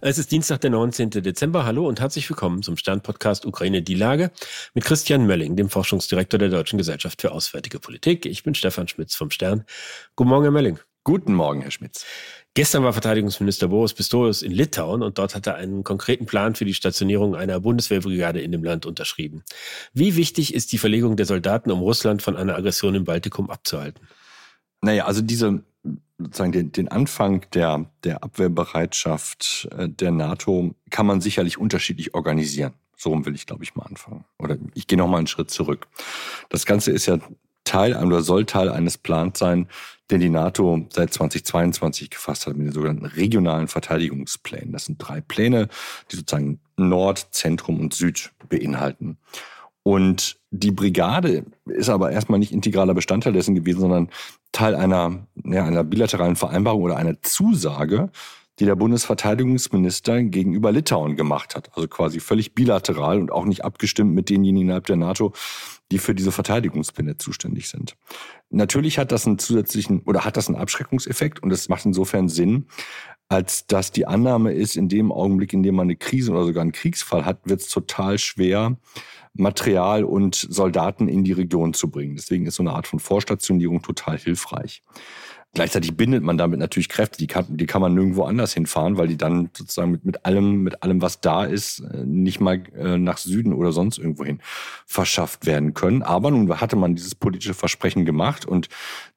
Es ist Dienstag, der 19. Dezember. Hallo und herzlich willkommen zum Stern-Podcast Ukraine die Lage mit Christian Mölling, dem Forschungsdirektor der Deutschen Gesellschaft für Auswärtige Politik. Ich bin Stefan Schmitz vom Stern. Guten Morgen, Herr Mölling. Guten Morgen, Herr Schmitz. Gestern war Verteidigungsminister Boris Pistorius in Litauen und dort hat er einen konkreten Plan für die Stationierung einer Bundeswehrbrigade in dem Land unterschrieben. Wie wichtig ist die Verlegung der Soldaten, um Russland von einer Aggression im Baltikum abzuhalten? Naja, also diese sozusagen den, den Anfang der, der Abwehrbereitschaft äh, der NATO kann man sicherlich unterschiedlich organisieren. So will ich, glaube ich, mal anfangen. Oder ich gehe noch mal einen Schritt zurück. Das Ganze ist ja Teil oder soll Teil eines Plans sein, den die NATO seit 2022 gefasst hat mit den sogenannten regionalen Verteidigungsplänen. Das sind drei Pläne, die sozusagen Nord, Zentrum und Süd beinhalten. Und die Brigade ist aber erstmal nicht integraler Bestandteil dessen gewesen, sondern Teil einer, ja, einer bilateralen Vereinbarung oder einer Zusage, die der Bundesverteidigungsminister gegenüber Litauen gemacht hat. Also quasi völlig bilateral und auch nicht abgestimmt mit denjenigen innerhalb der NATO, die für diese Verteidigungspläne zuständig sind. Natürlich hat das einen zusätzlichen oder hat das einen Abschreckungseffekt und es macht insofern Sinn, als dass die Annahme ist, in dem Augenblick, in dem man eine Krise oder sogar einen Kriegsfall hat, wird es total schwer, Material und Soldaten in die Region zu bringen. Deswegen ist so eine Art von Vorstationierung total hilfreich. Gleichzeitig bindet man damit natürlich Kräfte, die kann, die kann man nirgendwo anders hinfahren, weil die dann sozusagen mit, mit allem, mit allem, was da ist, äh, nicht mal äh, nach Süden oder sonst irgendwohin verschafft werden können. Aber nun hatte man dieses politische Versprechen gemacht und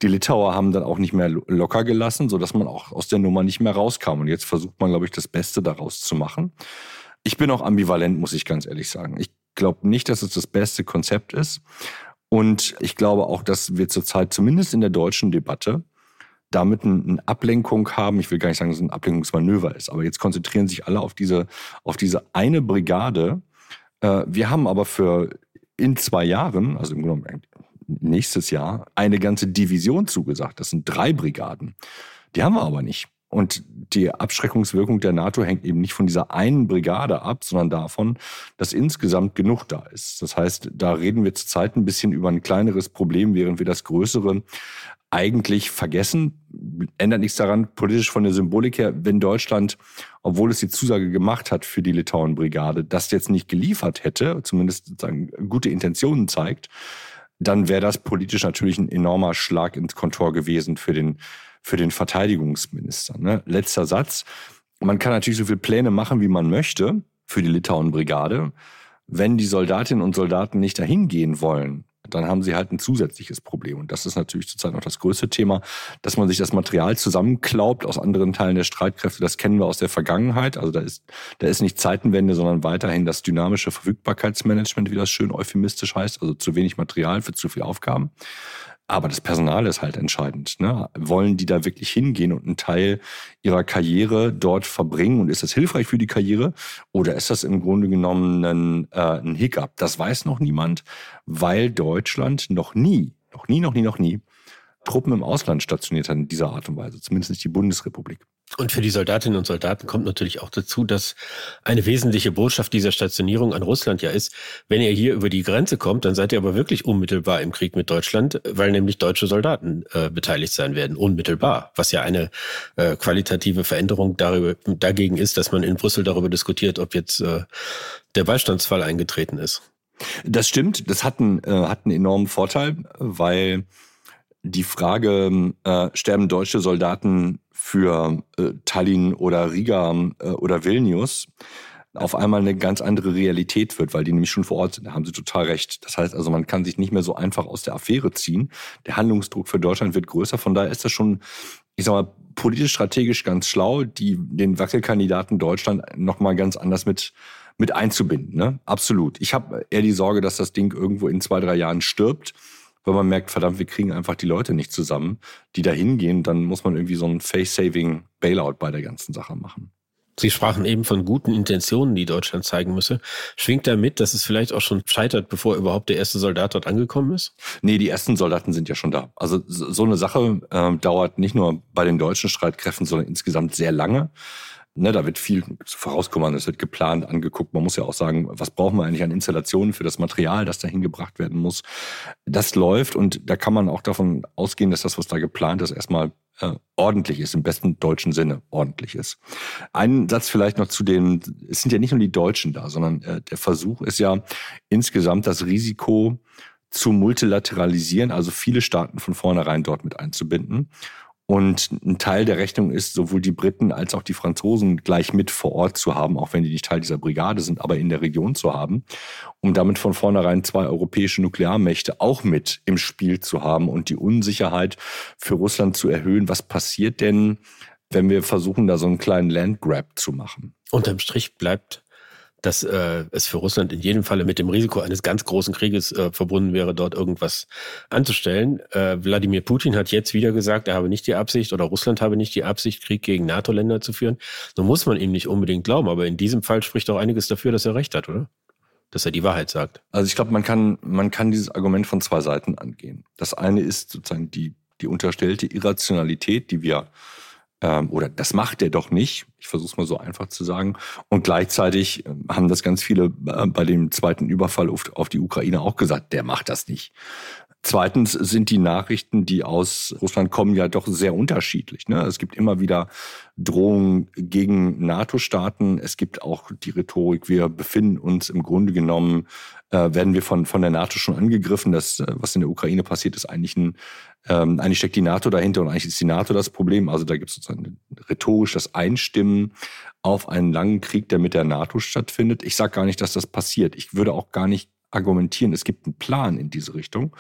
die Litauer haben dann auch nicht mehr locker gelassen, sodass man auch aus der Nummer nicht mehr rauskam. Und jetzt versucht man, glaube ich, das Beste daraus zu machen. Ich bin auch ambivalent, muss ich ganz ehrlich sagen. Ich glaube nicht, dass es das beste Konzept ist. Und ich glaube auch, dass wir zurzeit zumindest in der deutschen Debatte damit eine Ablenkung haben. Ich will gar nicht sagen, dass es ein Ablenkungsmanöver ist, aber jetzt konzentrieren sich alle auf diese, auf diese eine Brigade. Äh, wir haben aber für in zwei Jahren, also im Grunde nächstes Jahr, eine ganze Division zugesagt. Das sind drei Brigaden. Die haben wir aber nicht. Und die Abschreckungswirkung der NATO hängt eben nicht von dieser einen Brigade ab, sondern davon, dass insgesamt genug da ist. Das heißt, da reden wir zurzeit ein bisschen über ein kleineres Problem, während wir das größere eigentlich vergessen. Ändert nichts daran, politisch von der Symbolik her, wenn Deutschland, obwohl es die Zusage gemacht hat für die Litauen-Brigade, das jetzt nicht geliefert hätte, zumindest sozusagen gute Intentionen zeigt, dann wäre das politisch natürlich ein enormer Schlag ins Kontor gewesen für den für den Verteidigungsminister. Ne? Letzter Satz. Man kann natürlich so viele Pläne machen, wie man möchte für die Litauen-Brigade. Wenn die Soldatinnen und Soldaten nicht dahin gehen wollen, dann haben sie halt ein zusätzliches Problem. Und das ist natürlich zurzeit noch das größte Thema, dass man sich das Material zusammenklaubt aus anderen Teilen der Streitkräfte. Das kennen wir aus der Vergangenheit. Also da ist, da ist nicht Zeitenwende, sondern weiterhin das dynamische Verfügbarkeitsmanagement, wie das schön euphemistisch heißt. Also zu wenig Material für zu viele Aufgaben. Aber das Personal ist halt entscheidend. Ne? Wollen die da wirklich hingehen und einen Teil ihrer Karriere dort verbringen? Und ist das hilfreich für die Karriere? Oder ist das im Grunde genommen ein, äh, ein Hiccup? Das weiß noch niemand, weil Deutschland noch nie, noch nie, noch nie, noch nie Truppen im Ausland stationiert hat in dieser Art und Weise. Zumindest nicht die Bundesrepublik. Und für die Soldatinnen und Soldaten kommt natürlich auch dazu, dass eine wesentliche Botschaft dieser Stationierung an Russland ja ist, wenn ihr hier über die Grenze kommt, dann seid ihr aber wirklich unmittelbar im Krieg mit Deutschland, weil nämlich deutsche Soldaten äh, beteiligt sein werden, unmittelbar, was ja eine äh, qualitative Veränderung darüber, dagegen ist, dass man in Brüssel darüber diskutiert, ob jetzt äh, der Beistandsfall eingetreten ist. Das stimmt, das hat einen, äh, hat einen enormen Vorteil, weil die Frage, äh, sterben deutsche Soldaten für äh, Tallinn oder Riga äh, oder Vilnius, auf einmal eine ganz andere Realität wird, weil die nämlich schon vor Ort sind. Da haben Sie total recht. Das heißt also, man kann sich nicht mehr so einfach aus der Affäre ziehen. Der Handlungsdruck für Deutschland wird größer. Von daher ist das schon, ich sag mal, politisch strategisch ganz schlau, die, den Wackelkandidaten Deutschland nochmal ganz anders mit, mit einzubinden. Ne? Absolut. Ich habe eher die Sorge, dass das Ding irgendwo in zwei, drei Jahren stirbt weil man merkt, verdammt, wir kriegen einfach die Leute nicht zusammen, die da hingehen. Dann muss man irgendwie so ein Face-Saving Bailout bei der ganzen Sache machen. Sie sprachen eben von guten Intentionen, die Deutschland zeigen müsse. Schwingt da mit, dass es vielleicht auch schon scheitert, bevor überhaupt der erste Soldat dort angekommen ist? Nee, die ersten Soldaten sind ja schon da. Also so eine Sache äh, dauert nicht nur bei den deutschen Streitkräften, sondern insgesamt sehr lange. Ne, da wird viel vorauskommen, es wird geplant, angeguckt. Man muss ja auch sagen, was brauchen wir eigentlich an Installationen für das Material, das dahin gebracht werden muss. Das läuft und da kann man auch davon ausgehen, dass das, was da geplant ist, erstmal äh, ordentlich ist, im besten deutschen Sinne ordentlich ist. Ein Satz vielleicht noch zu den, es sind ja nicht nur die Deutschen da, sondern äh, der Versuch ist ja insgesamt das Risiko zu multilateralisieren, also viele Staaten von vornherein dort mit einzubinden. Und ein Teil der Rechnung ist, sowohl die Briten als auch die Franzosen gleich mit vor Ort zu haben, auch wenn die nicht Teil dieser Brigade sind, aber in der Region zu haben, um damit von vornherein zwei europäische Nuklearmächte auch mit im Spiel zu haben und die Unsicherheit für Russland zu erhöhen. Was passiert denn, wenn wir versuchen, da so einen kleinen Landgrab zu machen? Unterm Strich bleibt dass äh, es für Russland in jedem Falle mit dem Risiko eines ganz großen Krieges äh, verbunden wäre, dort irgendwas anzustellen. Äh, Wladimir Putin hat jetzt wieder gesagt, er habe nicht die Absicht oder Russland habe nicht die Absicht, Krieg gegen NATO-Länder zu führen. So muss man ihm nicht unbedingt glauben, aber in diesem Fall spricht auch einiges dafür, dass er recht hat, oder? Dass er die Wahrheit sagt. Also ich glaube, man kann, man kann dieses Argument von zwei Seiten angehen. Das eine ist sozusagen die, die unterstellte Irrationalität, die wir oder das macht er doch nicht. Ich versuche es mal so einfach zu sagen. Und gleichzeitig ähm, haben das ganz viele äh, bei dem zweiten Überfall auf, auf die Ukraine auch gesagt, der macht das nicht. Zweitens sind die Nachrichten, die aus Russland kommen, ja doch sehr unterschiedlich. Ne? Es gibt immer wieder Drohungen gegen NATO-Staaten. Es gibt auch die Rhetorik, wir befinden uns im Grunde genommen, äh, werden wir von, von der NATO schon angegriffen. Das, äh, was in der Ukraine passiert, ist eigentlich ein, ähm, eigentlich steckt die NATO dahinter und eigentlich ist die NATO das Problem. Also da gibt es sozusagen rhetorisch das Einstimmen auf einen langen Krieg, der mit der NATO stattfindet. Ich sage gar nicht, dass das passiert. Ich würde auch gar nicht argumentieren, es gibt einen Plan in diese Richtung.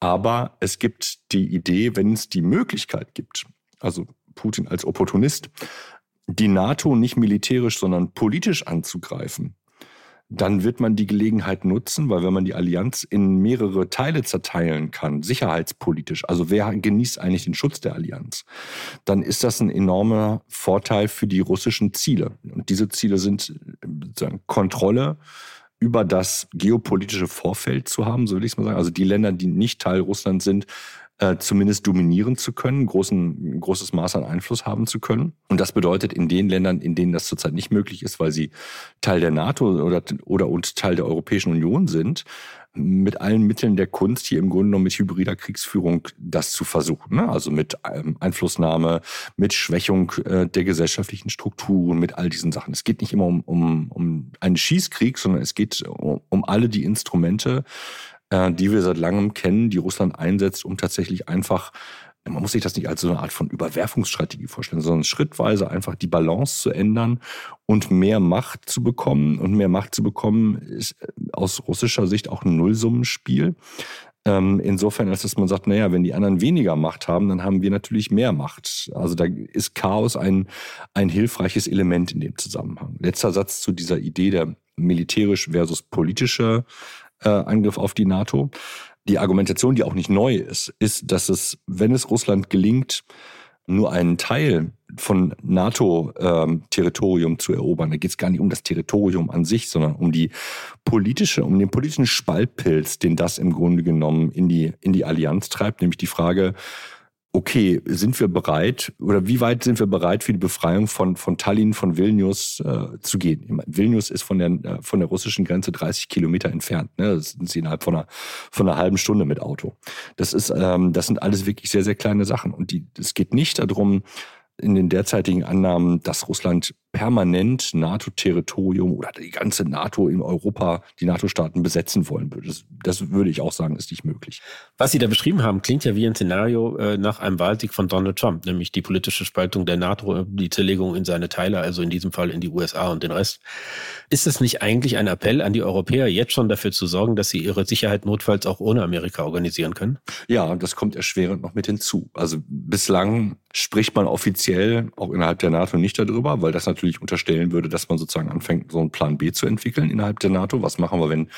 Aber es gibt die Idee, wenn es die Möglichkeit gibt, also Putin als Opportunist, die NATO nicht militärisch, sondern politisch anzugreifen, dann wird man die Gelegenheit nutzen, weil wenn man die Allianz in mehrere Teile zerteilen kann, sicherheitspolitisch, also wer genießt eigentlich den Schutz der Allianz, dann ist das ein enormer Vorteil für die russischen Ziele. Und diese Ziele sind Kontrolle über das geopolitische Vorfeld zu haben, so will ich es mal sagen. Also die Länder, die nicht Teil Russlands sind, äh, zumindest dominieren zu können, großen, großes Maß an Einfluss haben zu können. Und das bedeutet in den Ländern, in denen das zurzeit nicht möglich ist, weil sie Teil der NATO oder, oder und Teil der Europäischen Union sind, mit allen Mitteln der Kunst hier im Grunde genommen mit hybrider Kriegsführung das zu versuchen. Ne? Also mit ähm, Einflussnahme, mit Schwächung äh, der gesellschaftlichen Strukturen, mit all diesen Sachen. Es geht nicht immer um, um, um einen Schießkrieg, sondern es geht um, um alle die Instrumente, die wir seit langem kennen, die Russland einsetzt, um tatsächlich einfach man muss sich das nicht als so eine Art von Überwerfungsstrategie vorstellen, sondern schrittweise einfach die Balance zu ändern und mehr Macht zu bekommen. Und mehr Macht zu bekommen ist äh, aus russischer Sicht auch ein Nullsummenspiel. Ähm, insofern, als dass man sagt, naja, wenn die anderen weniger Macht haben, dann haben wir natürlich mehr Macht. Also da ist Chaos ein, ein hilfreiches Element in dem Zusammenhang. Letzter Satz zu dieser Idee der militärisch versus politische äh, Angriff auf die NATO. Die Argumentation, die auch nicht neu ist, ist, dass es, wenn es Russland gelingt, nur einen Teil von NATO-Territorium ähm, zu erobern. Da geht es gar nicht um das Territorium an sich, sondern um die politische, um den politischen Spaltpilz, den das im Grunde genommen in die, in die Allianz treibt, nämlich die Frage, okay, sind wir bereit oder wie weit sind wir bereit für die Befreiung von, von Tallinn, von Vilnius äh, zu gehen? Vilnius ist von der, äh, von der russischen Grenze 30 Kilometer entfernt. Ne? Das sind sie innerhalb von einer, von einer halben Stunde mit Auto. Das ist, ähm, das sind alles wirklich sehr, sehr kleine Sachen. Und die, es geht nicht darum, in den derzeitigen Annahmen, dass Russland permanent NATO-Territorium oder die ganze NATO in Europa, die NATO-Staaten besetzen wollen würde. Das, das, würde ich auch sagen, ist nicht möglich. Was Sie da beschrieben haben, klingt ja wie ein Szenario äh, nach einem Wahlsieg von Donald Trump, nämlich die politische Spaltung der NATO, die Zerlegung in seine Teile, also in diesem Fall in die USA und den Rest. Ist es nicht eigentlich ein Appell an die Europäer, jetzt schon dafür zu sorgen, dass sie ihre Sicherheit notfalls auch ohne Amerika organisieren können? Ja, das kommt erschwerend noch mit hinzu. Also bislang spricht man offiziell auch innerhalb der NATO nicht darüber, weil das natürlich unterstellen würde, dass man sozusagen anfängt, so einen Plan B zu entwickeln innerhalb der NATO. Was machen wir, wenn,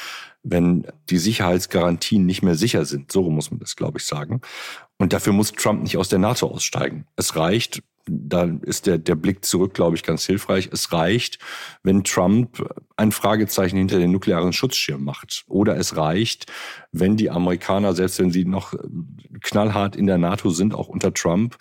wenn die Sicherheitsgarantien nicht mehr sicher sind? So muss man das, glaube ich, sagen. Und dafür muss Trump nicht aus der NATO aussteigen. Es reicht, da ist der, der Blick zurück, glaube ich, ganz hilfreich. Es reicht, wenn Trump ein Fragezeichen hinter den nuklearen Schutzschirm macht. Oder es reicht, wenn die Amerikaner, selbst wenn sie noch knallhart in der NATO sind, auch unter Trump,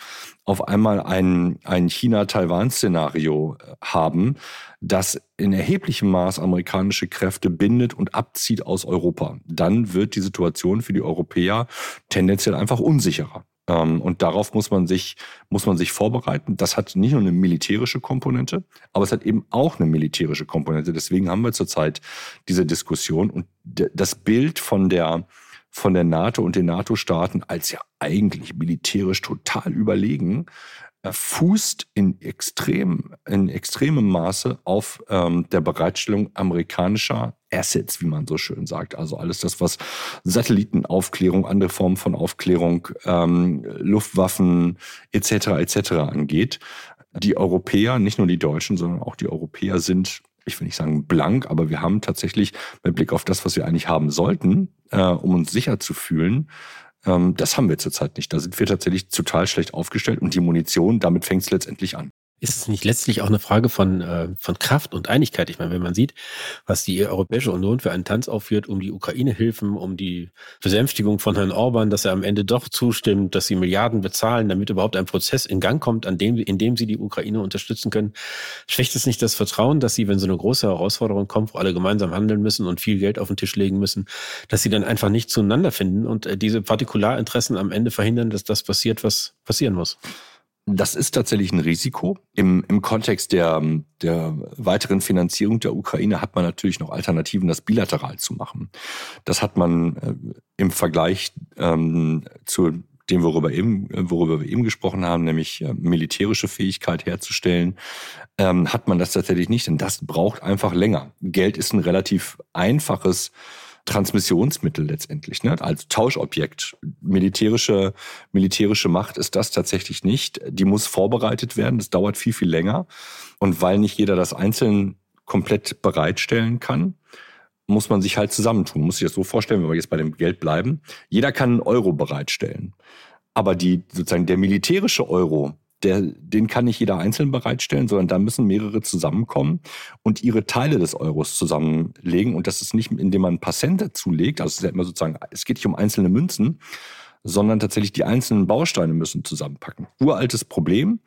auf einmal ein, ein China-Taiwan-Szenario haben, das in erheblichem Maß amerikanische Kräfte bindet und abzieht aus Europa. Dann wird die Situation für die Europäer tendenziell einfach unsicherer. Ähm, und darauf muss man sich, muss man sich vorbereiten. Das hat nicht nur eine militärische Komponente, aber es hat eben auch eine militärische Komponente. Deswegen haben wir zurzeit diese Diskussion und das Bild von der, von der NATO und den NATO-Staaten als ja eigentlich militärisch total überlegen, fußt in extrem, in extremem Maße auf ähm, der Bereitstellung amerikanischer Assets, wie man so schön sagt. Also alles das, was Satellitenaufklärung, andere Formen von Aufklärung, ähm, Luftwaffen etc. etc. angeht. Die Europäer, nicht nur die Deutschen, sondern auch die Europäer sind ich will nicht sagen blank, aber wir haben tatsächlich mit Blick auf das, was wir eigentlich haben sollten, äh, um uns sicher zu fühlen, das haben wir zurzeit nicht. Da sind wir tatsächlich total schlecht aufgestellt und die Munition, damit fängt es letztendlich an. Ist es nicht letztlich auch eine Frage von, äh, von Kraft und Einigkeit? Ich meine, wenn man sieht, was die Europäische Union für einen Tanz aufführt, um die Ukraine-Hilfen, um die Besänftigung von Herrn Orban, dass er am Ende doch zustimmt, dass sie Milliarden bezahlen, damit überhaupt ein Prozess in Gang kommt, an dem, in dem sie die Ukraine unterstützen können, schwächt es nicht das Vertrauen, dass sie, wenn so eine große Herausforderung kommt, wo alle gemeinsam handeln müssen und viel Geld auf den Tisch legen müssen, dass sie dann einfach nicht zueinander finden und äh, diese Partikularinteressen am Ende verhindern, dass das passiert, was passieren muss? Das ist tatsächlich ein Risiko. Im, im Kontext der, der weiteren Finanzierung der Ukraine hat man natürlich noch Alternativen, das bilateral zu machen. Das hat man äh, im Vergleich ähm, zu dem, worüber, eben, worüber wir eben gesprochen haben, nämlich äh, militärische Fähigkeit herzustellen, ähm, hat man das tatsächlich nicht. Denn das braucht einfach länger. Geld ist ein relativ einfaches Transmissionsmittel letztendlich, ne? als Tauschobjekt. Militärische, militärische Macht ist das tatsächlich nicht. Die muss vorbereitet werden. Das dauert viel, viel länger. Und weil nicht jeder das einzeln komplett bereitstellen kann, muss man sich halt zusammentun. Muss sich das so vorstellen, wenn wir jetzt bei dem Geld bleiben. Jeder kann einen Euro bereitstellen. Aber die, sozusagen der militärische Euro, der, den kann nicht jeder einzeln bereitstellen, sondern da müssen mehrere zusammenkommen und ihre Teile des Euros zusammenlegen. Und das ist nicht, indem man ein paar Cent dazulegt, also es ist ja immer sozusagen, es geht nicht um einzelne Münzen, sondern tatsächlich die einzelnen Bausteine müssen zusammenpacken. Uraltes Problem,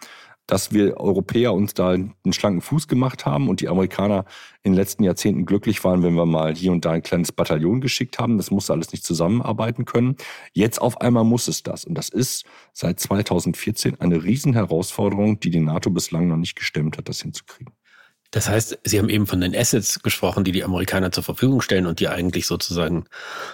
dass wir Europäer uns da einen schlanken Fuß gemacht haben und die Amerikaner in den letzten Jahrzehnten glücklich waren, wenn wir mal hier und da ein kleines Bataillon geschickt haben. Das musste alles nicht zusammenarbeiten können. Jetzt auf einmal muss es das. Und das ist seit 2014 eine Riesenherausforderung, die die NATO bislang noch nicht gestemmt hat, das hinzukriegen. Das heißt, Sie haben eben von den Assets gesprochen, die die Amerikaner zur Verfügung stellen und die eigentlich sozusagen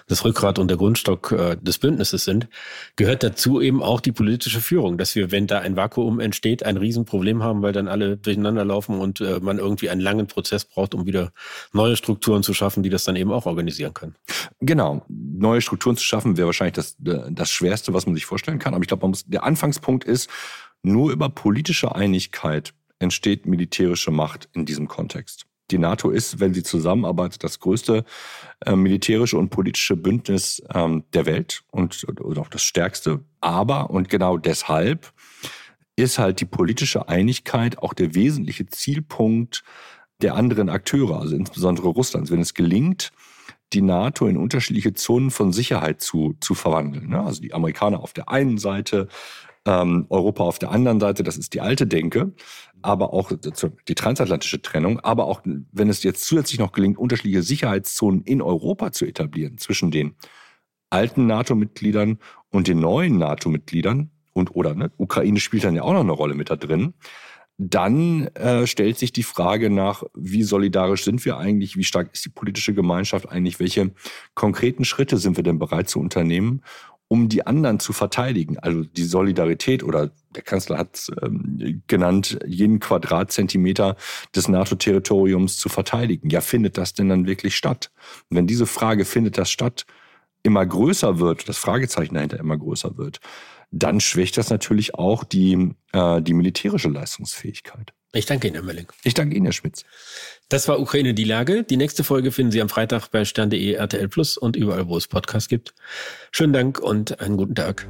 das Rückgrat und der Grundstock äh, des Bündnisses sind. Gehört dazu eben auch die politische Führung, dass wir, wenn da ein Vakuum entsteht, ein Riesenproblem haben, weil dann alle durcheinander laufen und äh, man irgendwie einen langen Prozess braucht, um wieder neue Strukturen zu schaffen, die das dann eben auch organisieren können. Genau. Neue Strukturen zu schaffen wäre wahrscheinlich das, das Schwerste, was man sich vorstellen kann. Aber ich glaube, der Anfangspunkt ist, nur über politische Einigkeit entsteht militärische Macht in diesem Kontext. Die NATO ist, wenn sie zusammenarbeitet, das größte äh, militärische und politische Bündnis ähm, der Welt und oder auch das stärkste. Aber, und genau deshalb, ist halt die politische Einigkeit auch der wesentliche Zielpunkt der anderen Akteure, also insbesondere Russlands. Wenn es gelingt, die NATO in unterschiedliche Zonen von Sicherheit zu, zu verwandeln. Ne? Also die Amerikaner auf der einen Seite, ähm, Europa auf der anderen Seite, das ist die alte Denke, aber auch die transatlantische Trennung, aber auch wenn es jetzt zusätzlich noch gelingt, unterschiedliche Sicherheitszonen in Europa zu etablieren zwischen den alten NATO-Mitgliedern und den neuen NATO-Mitgliedern und oder ne, Ukraine spielt dann ja auch noch eine Rolle mit da drin. Dann äh, stellt sich die Frage nach, wie solidarisch sind wir eigentlich, wie stark ist die politische Gemeinschaft eigentlich, welche konkreten Schritte sind wir denn bereit zu unternehmen, um die anderen zu verteidigen. Also die Solidarität oder der Kanzler hat ähm, genannt, jeden Quadratzentimeter des NATO-Territoriums zu verteidigen. Ja, findet das denn dann wirklich statt? Und wenn diese Frage, findet das statt, immer größer wird, das Fragezeichen dahinter immer größer wird, dann schwächt das natürlich auch die, äh, die militärische Leistungsfähigkeit. Ich danke Ihnen, Herr Mölling. Ich danke Ihnen, Herr Schmitz. Das war Ukraine die Lage. Die nächste Folge finden Sie am Freitag bei stern.de, RTL Plus und überall, wo es Podcasts gibt. Schönen Dank und einen guten Tag.